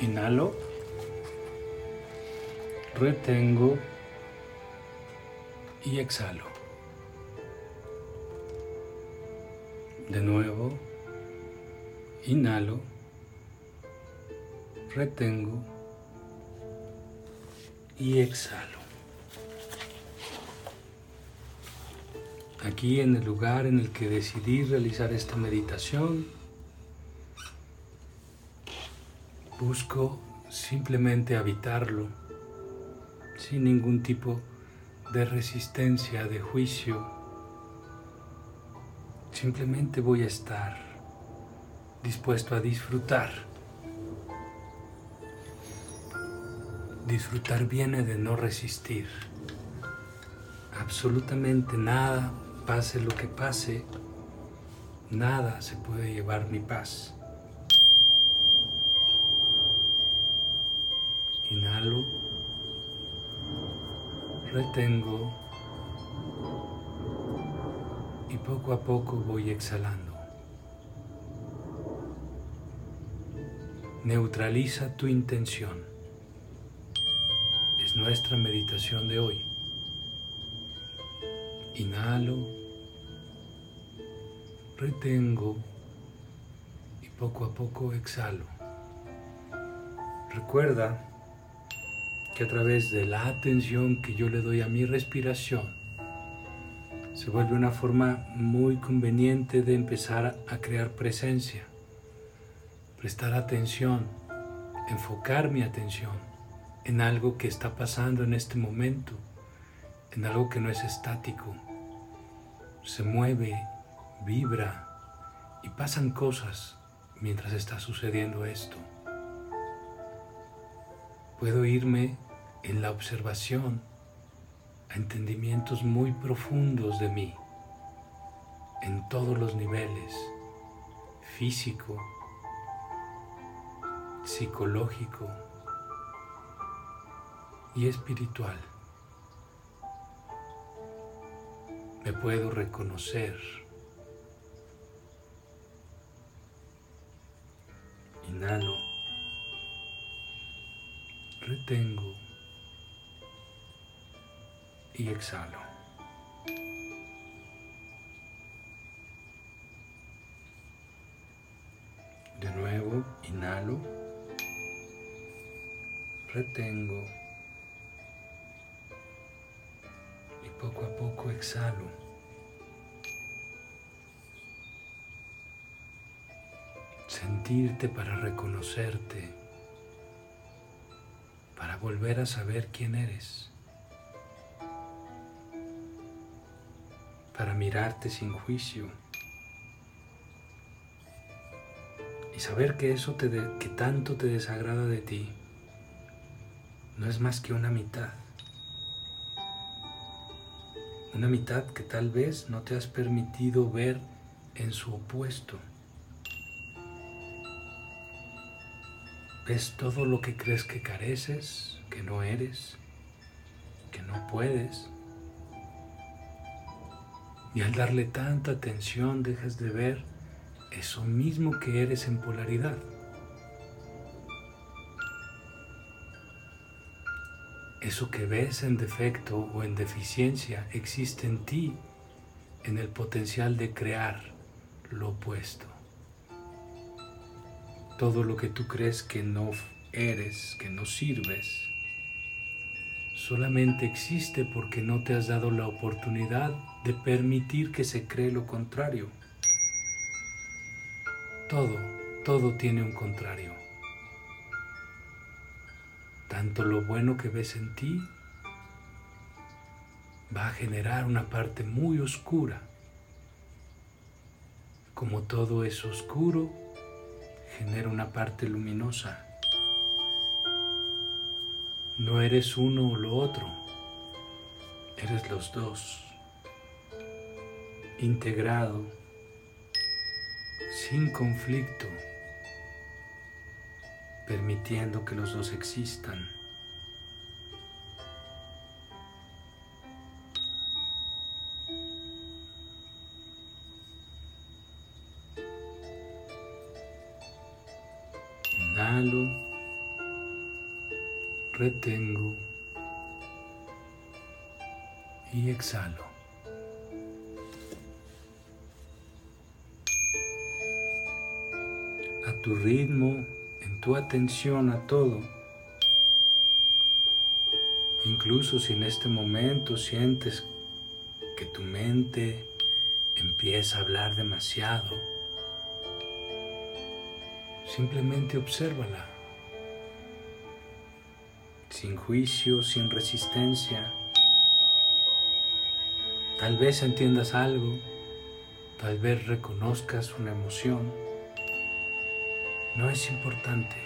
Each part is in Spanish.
Inhalo. Retengo. Y exhalo. De nuevo. Inhalo. Retengo. Y exhalo. Aquí en el lugar en el que decidí realizar esta meditación, busco simplemente habitarlo sin ningún tipo de resistencia, de juicio. Simplemente voy a estar dispuesto a disfrutar. Disfrutar viene de no resistir. Absolutamente nada, pase lo que pase, nada se puede llevar mi paz. Inhalo, retengo y poco a poco voy exhalando. Neutraliza tu intención. Es nuestra meditación de hoy. Inhalo, retengo y poco a poco exhalo. Recuerda que a través de la atención que yo le doy a mi respiración, se vuelve una forma muy conveniente de empezar a crear presencia, prestar atención, enfocar mi atención en algo que está pasando en este momento, en algo que no es estático, se mueve, vibra y pasan cosas mientras está sucediendo esto. Puedo irme en la observación a entendimientos muy profundos de mí, en todos los niveles, físico, psicológico y espiritual. Me puedo reconocer. Inhalo. Retengo. Y exhalo. De nuevo, inhalo. Retengo. poco a poco exhalo. Sentirte para reconocerte, para volver a saber quién eres, para mirarte sin juicio y saber que eso te que tanto te desagrada de ti no es más que una mitad una mitad que tal vez no te has permitido ver en su opuesto. Ves todo lo que crees que careces, que no eres, que no puedes. Y al darle tanta atención dejas de ver eso mismo que eres en polaridad. Eso que ves en defecto o en deficiencia existe en ti, en el potencial de crear lo opuesto. Todo lo que tú crees que no eres, que no sirves, solamente existe porque no te has dado la oportunidad de permitir que se cree lo contrario. Todo, todo tiene un contrario tanto lo bueno que ves en ti va a generar una parte muy oscura. Como todo es oscuro, genera una parte luminosa. No eres uno o lo otro, eres los dos, integrado, sin conflicto permitiendo que los dos existan. Inhalo, retengo y exhalo. Tu ritmo, en tu atención a todo, incluso si en este momento sientes que tu mente empieza a hablar demasiado, simplemente obsérvala, sin juicio, sin resistencia. Tal vez entiendas algo, tal vez reconozcas una emoción. No es importante.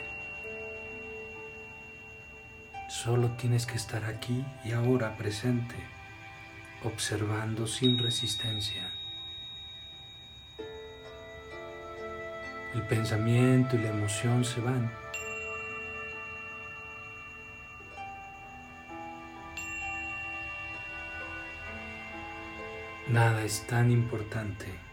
Solo tienes que estar aquí y ahora presente, observando sin resistencia. El pensamiento y la emoción se van. Nada es tan importante.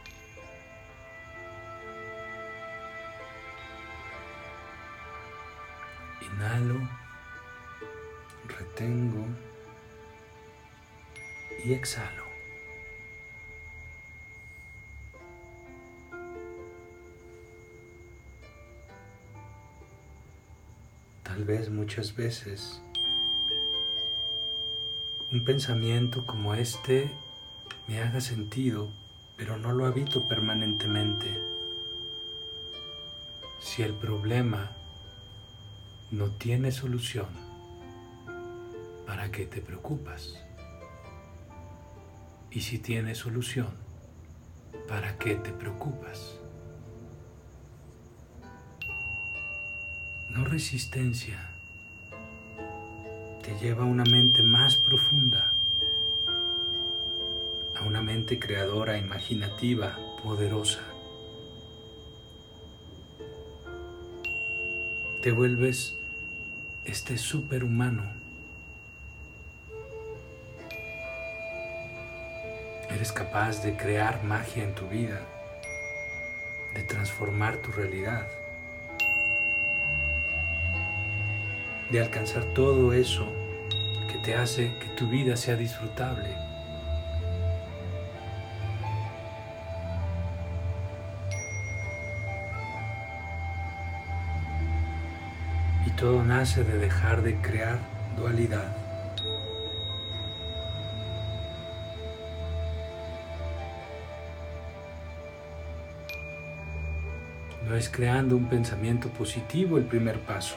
Inhalo, retengo y exhalo. Tal vez muchas veces un pensamiento como este me haga sentido, pero no lo habito permanentemente. Si el problema no tiene solución, ¿para qué te preocupas? Y si tiene solución, ¿para qué te preocupas? No resistencia, te lleva a una mente más profunda una mente creadora, imaginativa, poderosa. Te vuelves este superhumano. Eres capaz de crear magia en tu vida, de transformar tu realidad, de alcanzar todo eso que te hace que tu vida sea disfrutable. Todo nace de dejar de crear dualidad. No es creando un pensamiento positivo el primer paso.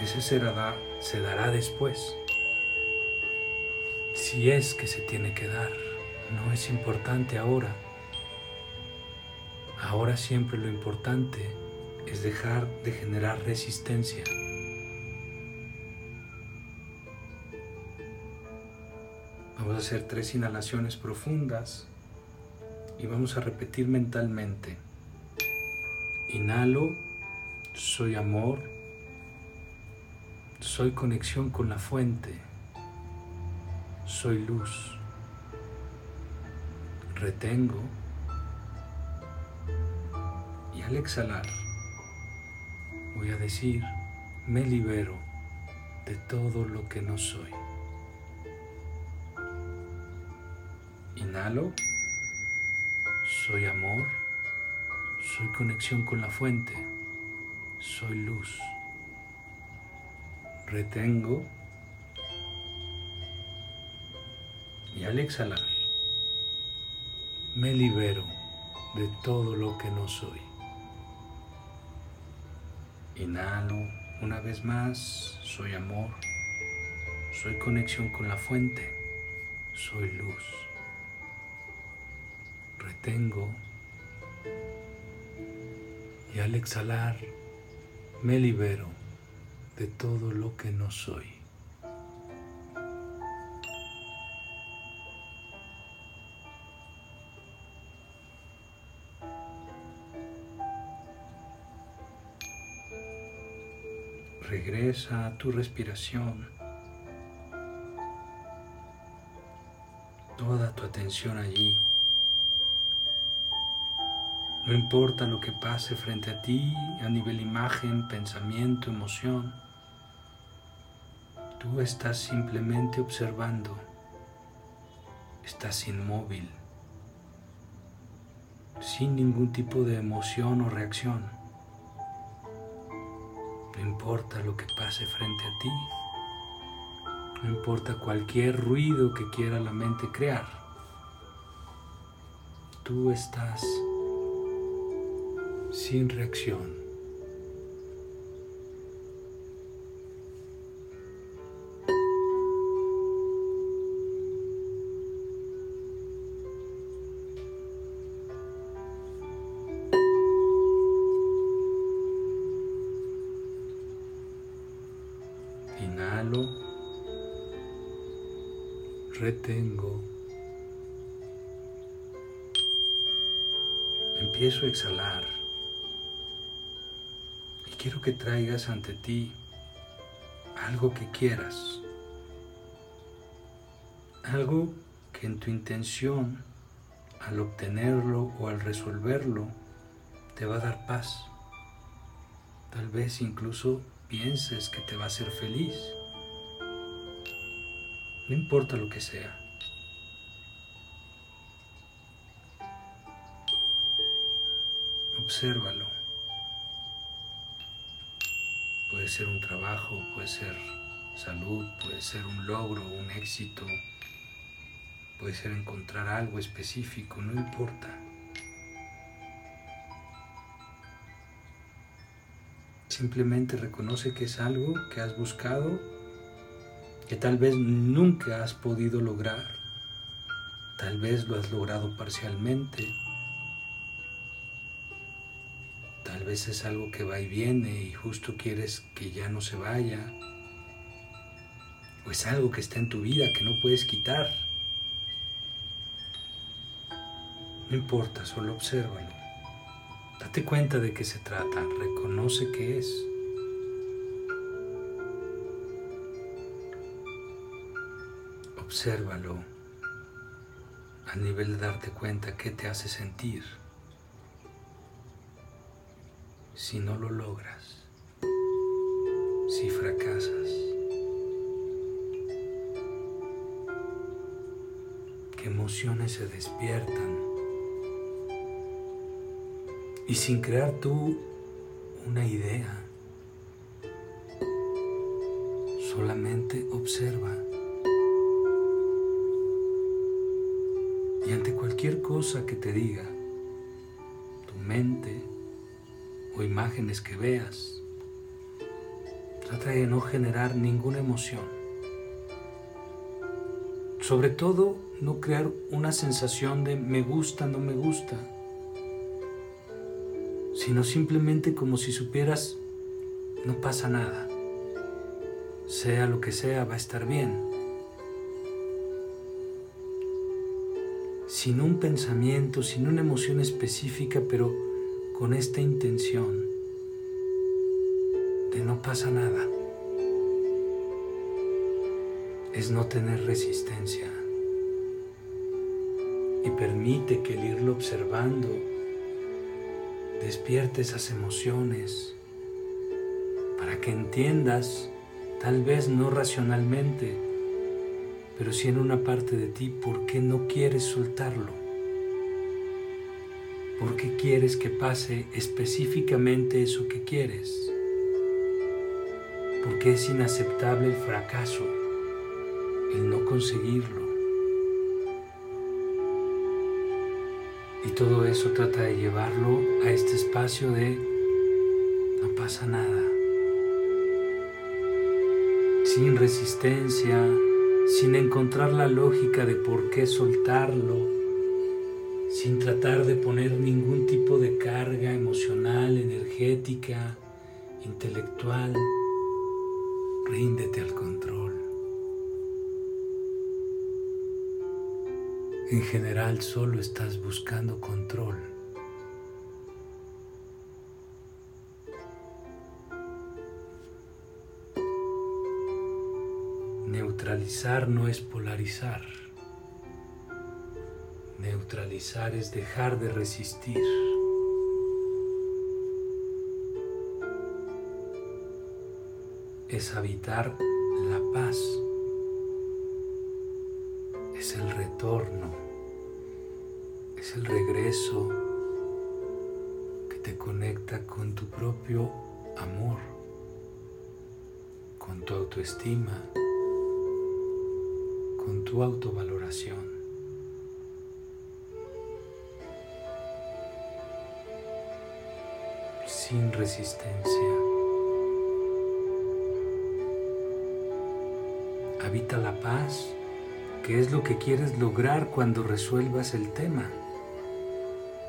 Ese se dará, se dará después. Si es que se tiene que dar, no es importante ahora. Ahora siempre lo importante es dejar de generar resistencia. Vamos a hacer tres inhalaciones profundas y vamos a repetir mentalmente. Inhalo, soy amor, soy conexión con la fuente, soy luz. Retengo y al exhalar voy a decir, me libero de todo lo que no soy. Inhalo, soy amor, soy conexión con la fuente, soy luz. Retengo y al exhalar me libero de todo lo que no soy. Inhalo una vez más, soy amor, soy conexión con la fuente, soy luz. Retengo y al exhalar me libero de todo lo que no soy. A tu respiración. Toda tu atención allí. No importa lo que pase frente a ti a nivel imagen, pensamiento, emoción. Tú estás simplemente observando, estás inmóvil, sin ningún tipo de emoción o reacción. No importa lo que pase frente a ti, no importa cualquier ruido que quiera la mente crear, tú estás sin reacción. Inhalo, retengo, empiezo a exhalar. Y quiero que traigas ante ti algo que quieras, algo que en tu intención al obtenerlo o al resolverlo te va a dar paz, tal vez incluso pienses que te va a hacer feliz. No importa lo que sea. Obsérvalo. Puede ser un trabajo, puede ser salud, puede ser un logro, un éxito, puede ser encontrar algo específico, no importa. Simplemente reconoce que es algo que has buscado, que tal vez nunca has podido lograr, tal vez lo has logrado parcialmente, tal vez es algo que va y viene y justo quieres que ya no se vaya, o es algo que está en tu vida que no puedes quitar. No importa, solo obsérvalo. Date cuenta de qué se trata, reconoce qué es. Obsérvalo a nivel de darte cuenta qué te hace sentir si no lo logras, si fracasas. ¿Qué emociones se despiertan? y sin crear tú una idea. Solamente observa. Cualquier cosa que te diga, tu mente o imágenes que veas, trata de no generar ninguna emoción. Sobre todo, no crear una sensación de me gusta, no me gusta sino simplemente como si supieras, no pasa nada. Sea lo que sea, va a estar bien. Sin un pensamiento, sin una emoción específica, pero con esta intención de no pasa nada. Es no tener resistencia. Y permite que el irlo observando despierte esas emociones para que entiendas, tal vez no racionalmente, pero sí en una parte de ti, por qué no quieres soltarlo. ¿Por qué quieres que pase específicamente eso que quieres? ¿Por qué es inaceptable el fracaso, el no conseguirlo? Y todo eso trata de llevarlo a este espacio de no pasa nada. Sin resistencia, sin encontrar la lógica de por qué soltarlo, sin tratar de poner ningún tipo de carga emocional, energética, intelectual. Ríndete al control. En general solo estás buscando control. Neutralizar no es polarizar. Neutralizar es dejar de resistir. Es habitar la paz es el retorno, es el regreso que te conecta con tu propio amor, con tu autoestima, con tu autovaloración. sin resistencia. Habita la paz, que es lo que quieres lograr cuando resuelvas el tema,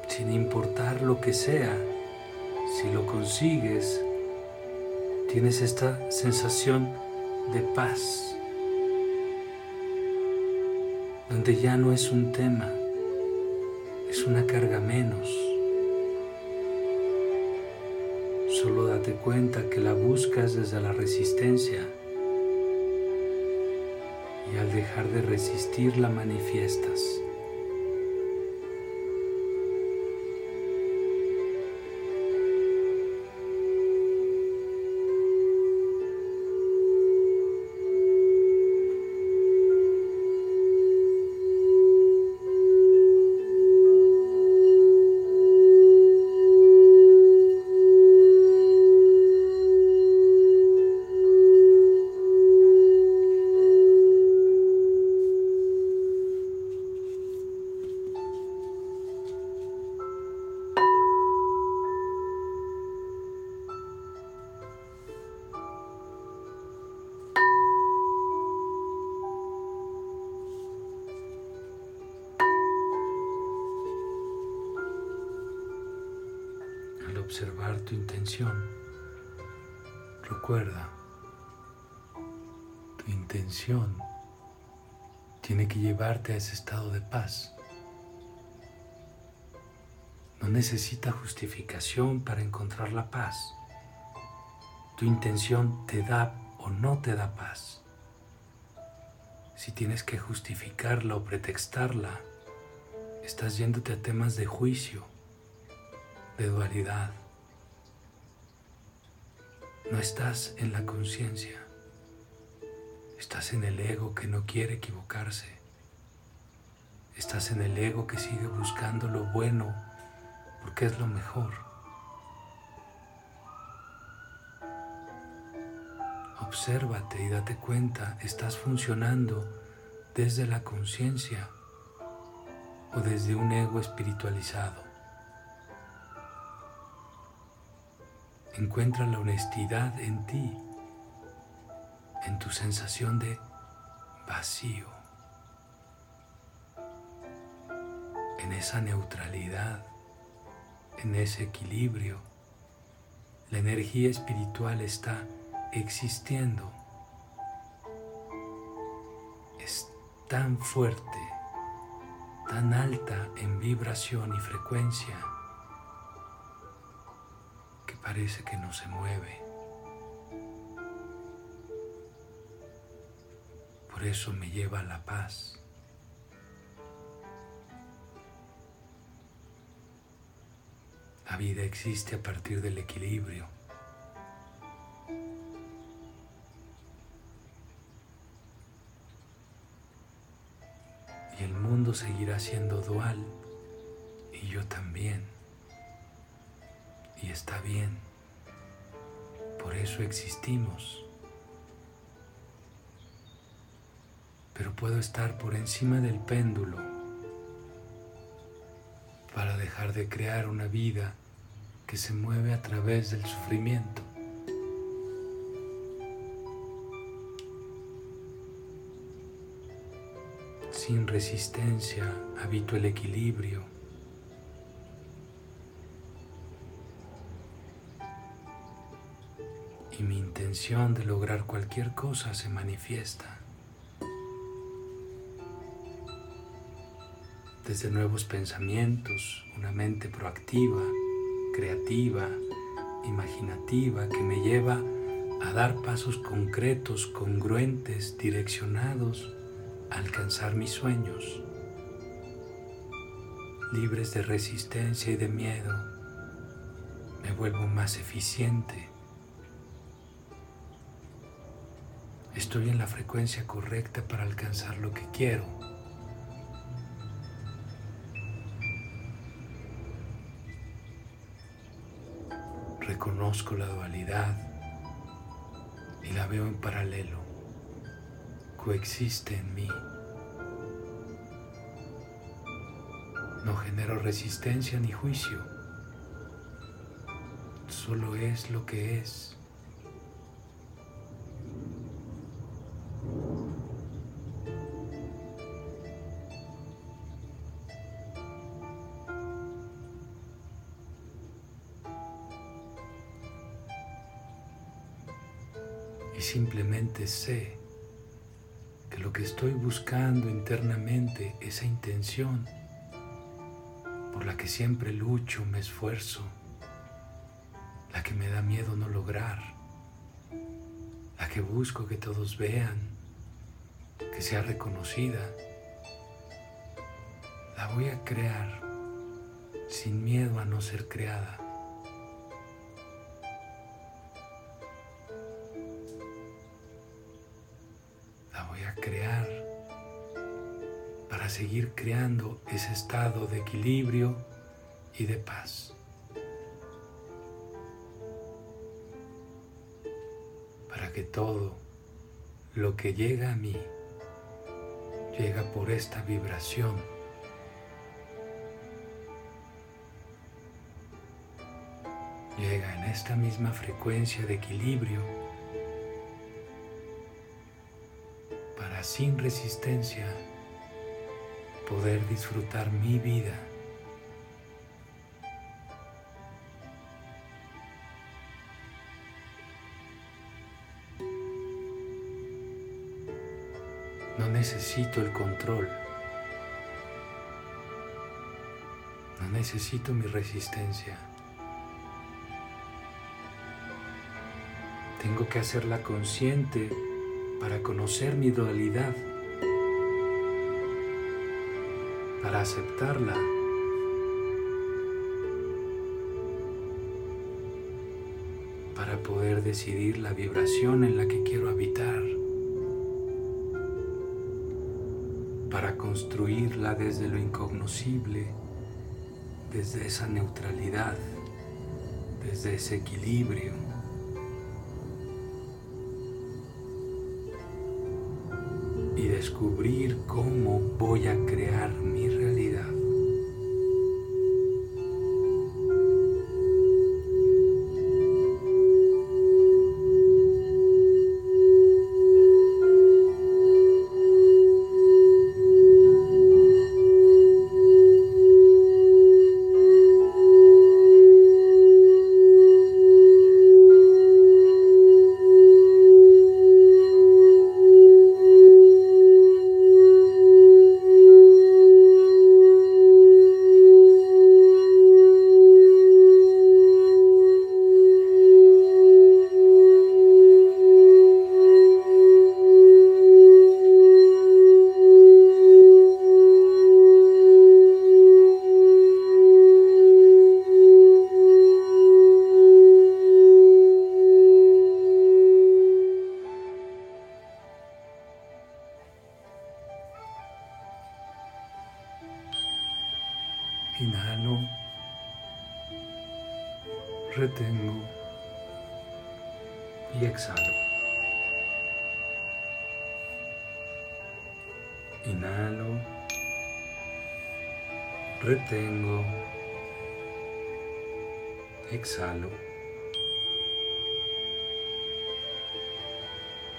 sin importar lo que sea. Si lo consigues, tienes esta sensación de paz, donde ya no es un tema, es una carga menos. Solo date cuenta que la buscas desde la resistencia y al dejar de resistir la manifiestas. Intención tiene que llevarte a ese estado de paz. No necesita justificación para encontrar la paz. Tu intención te da o no te da paz. Si tienes que justificarla o pretextarla, estás yéndote a temas de juicio de dualidad. No estás en la conciencia, estás en el ego que no quiere equivocarse. Estás en el ego que sigue buscando lo bueno porque es lo mejor. Obsérvate y date cuenta, estás funcionando desde la conciencia o desde un ego espiritualizado. Encuentra la honestidad en ti, en tu sensación de vacío, en esa neutralidad, en ese equilibrio. La energía espiritual está existiendo. Es tan fuerte, tan alta en vibración y frecuencia parece que no se mueve. Eso me lleva a la paz. La vida existe a partir del equilibrio. Y el mundo seguirá siendo dual y yo también y está bien. Por eso existimos. Pero puedo estar por encima del péndulo para dejar de crear una vida que se mueve a través del sufrimiento. Sin resistencia habito el equilibrio y mi intención de lograr cualquier cosa se manifiesta. Desde nuevos pensamientos, una mente proactiva, creativa, imaginativa que me lleva a dar pasos concretos, congruentes, direccionados a alcanzar mis sueños, libres de resistencia y de miedo. Me vuelvo más eficiente estoy en la frecuencia correcta para alcanzar lo que quiero. Reconozco la dualidad y la veo en paralelo. Coexiste en mí. No genero resistencia ni juicio. Solo es lo que es. Y simplemente sé que lo que estoy buscando internamente, esa intención por la que siempre lucho, me esfuerzo, la que me da miedo no lograr, la que busco que todos vean, que sea reconocida, la voy a crear sin miedo a no ser creada. Seguir creando ese estado de equilibrio y de paz. Para que todo lo que llega a mí llega por esta vibración. Llega en esta misma frecuencia de equilibrio sin resistencia poder disfrutar mi vida. No necesito el control. No necesito mi resistencia. Tengo que hacerla consciente para conocer mi dualidad, para aceptarla. para poder decidir la vibración en la que quiero habitar, para construirla desde lo incognoscible, desde esa neutralidad, desde ese equilibrio. descubrir cómo voy a crear mi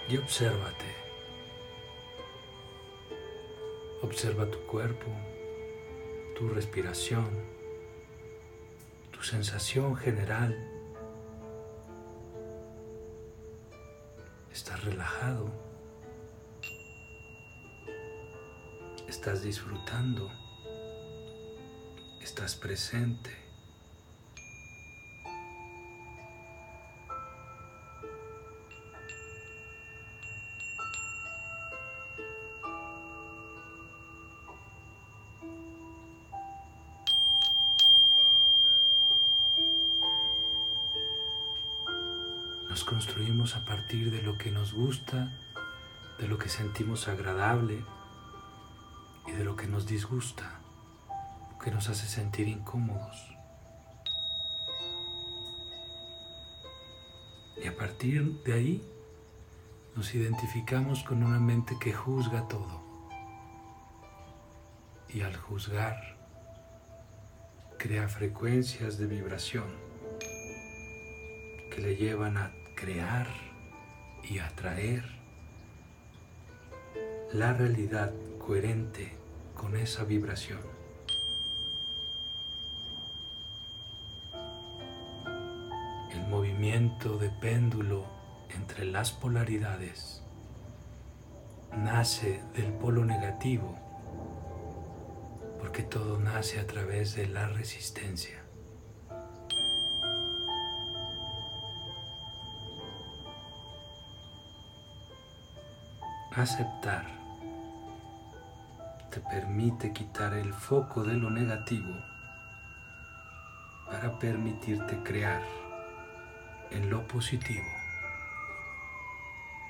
Y obsérvate. Observa tu cuerpo tu respiración, tu sensación general. Estás relajado, estás disfrutando, estás presente. Gusta de lo que sentimos agradable y de lo que nos disgusta, que nos hace sentir incómodos. Y a partir de ahí nos identificamos con una mente que juzga todo. Y al juzgar, crea frecuencias de vibración que le llevan a crear y atraer la realidad coherente con esa vibración. El movimiento de péndulo entre las polaridades nace del polo negativo porque todo nace a través de la resistencia. Aceptar te permite quitar el foco de lo negativo para permitirte crear en lo positivo.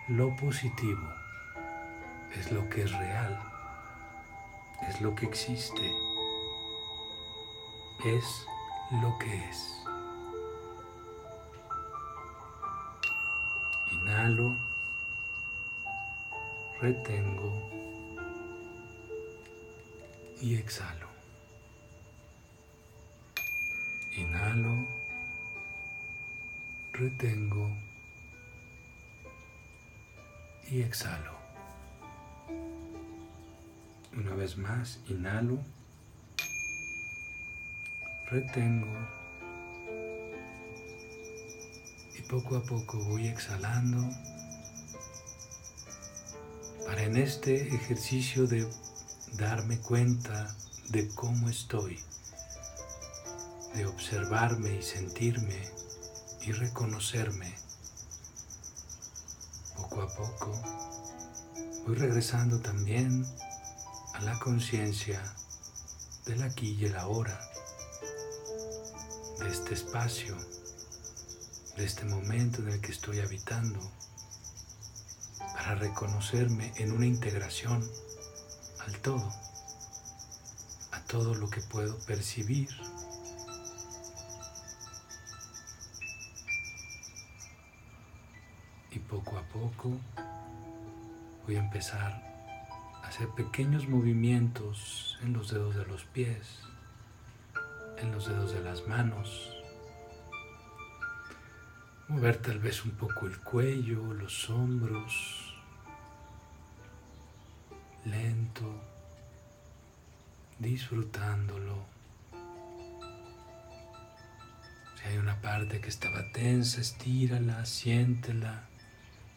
Lo positivo es lo que es real, es lo que existe, es lo que es. Inhalo retengo y exhalo. Inhalo, retengo y exhalo. Una vez más, inhalo, retengo y poco a poco voy exhalando para en este ejercicio de darme cuenta de cómo estoy, de observarme y sentirme y reconocerme. Poco a poco voy regresando también a la conciencia del aquí y el ahora, de este espacio, de este momento en el que estoy habitando para reconocerme en una integración al todo, a todo lo que puedo percibir. Y poco a poco voy a empezar a hacer pequeños movimientos en los dedos de los pies, en los dedos de las manos. Mover tal vez un poco el cuello, los hombros, lento, disfrutándolo. Si hay una parte que estaba tensa, estírala, siéntela,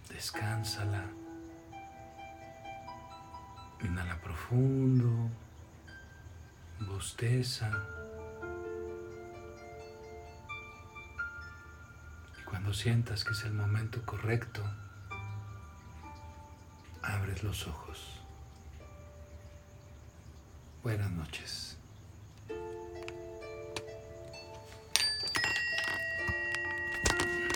descánsala. Inhala profundo, bosteza. Y cuando sientas que es el momento correcto, abres los ojos. Buenas noches.